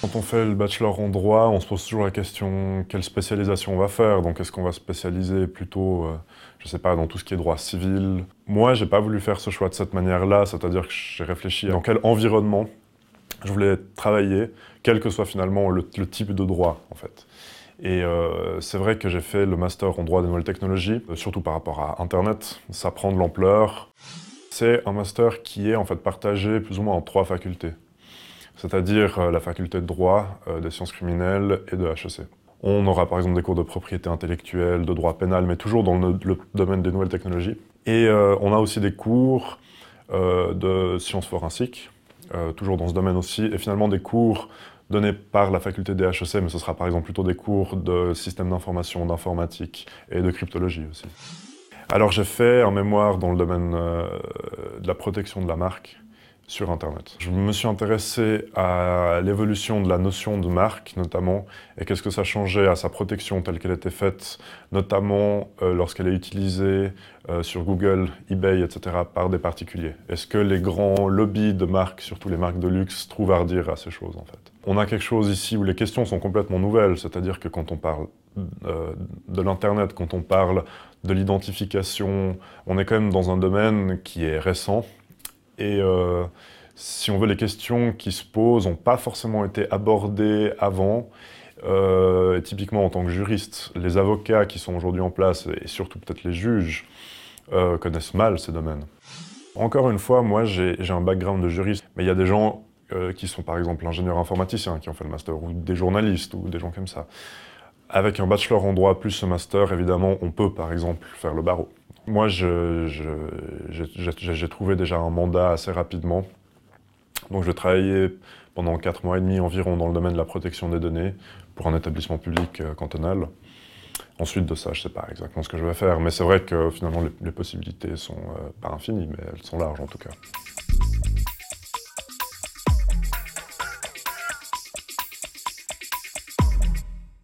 Quand on fait le bachelor en droit, on se pose toujours la question quelle spécialisation on va faire? Donc est-ce qu'on va spécialiser plutôt, euh, je sais pas, dans tout ce qui est droit civil? Moi, j'ai pas voulu faire ce choix de cette manière-là, c'est-à-dire que j'ai réfléchi dans quel environnement je voulais travailler, quel que soit finalement le, type de droit en fait. Et euh, c'est vrai que j'ai fait le master en droit des nouvelles technologies, euh, surtout par rapport à Internet. Ça prend de l'ampleur. C'est un master qui est en fait partagé plus ou moins en trois facultés c'est-à-dire euh, la faculté de droit, des sciences criminelles et de HEC. On aura par exemple des cours de propriété intellectuelle, de droit pénal, mais toujours dans le, domaine des nouvelles technologies. Et on a aussi des cours de sciences forensiques, toujours dans ce domaine aussi, et finalement des cours donnés par la faculté des HEC, mais ce sera par exemple plutôt des cours de système d'information, d'informatique et de cryptologie aussi. Alors j'ai fait un mémoire dans le domaine de la protection de la marque, sur Internet. Je me suis intéressé à l'évolution de la notion de marque, notamment, et qu'est-ce que ça changeait à sa protection telle qu'elle était faite, notamment euh, lorsqu'elle est utilisée euh, sur Google, eBay, etc., par des particuliers. Est-ce que les grands lobbies de marques, surtout les marques de luxe, trouvent à redire à ces choses, en fait? On a quelque chose ici où les questions sont complètement nouvelles, c'est-à-dire que quand on parle euh, de l'Internet, quand on parle de l'identification, on est quand même dans un domaine qui est récent, et euh, si on veut, les questions qui se posent n'ont pas forcément été abordées avant. Euh, typiquement en tant que juriste, les avocats qui sont aujourd'hui en place, et surtout peut-être les juges, euh, connaissent mal ces domaines. Encore une fois, moi j'ai un background de juriste, mais il y a des gens qui sont par exemple ingénieurs informaticiens, qui ont fait le master, ou des journalistes, ou des gens comme ça. Avec un bachelor en droit plus ce master, évidemment, on peut par exemple faire le barreau. Moi, j'ai trouvé déjà un mandat assez rapidement. Donc, je travaillais pendant 4 mois et demi environ dans le domaine de la protection des données pour un établissement public euh, cantonal. Ensuite de ça, je ne sais pas exactement ce que je vais faire, mais c'est vrai que finalement les, possibilités sont euh, pas infinies, mais elles sont larges en tout cas.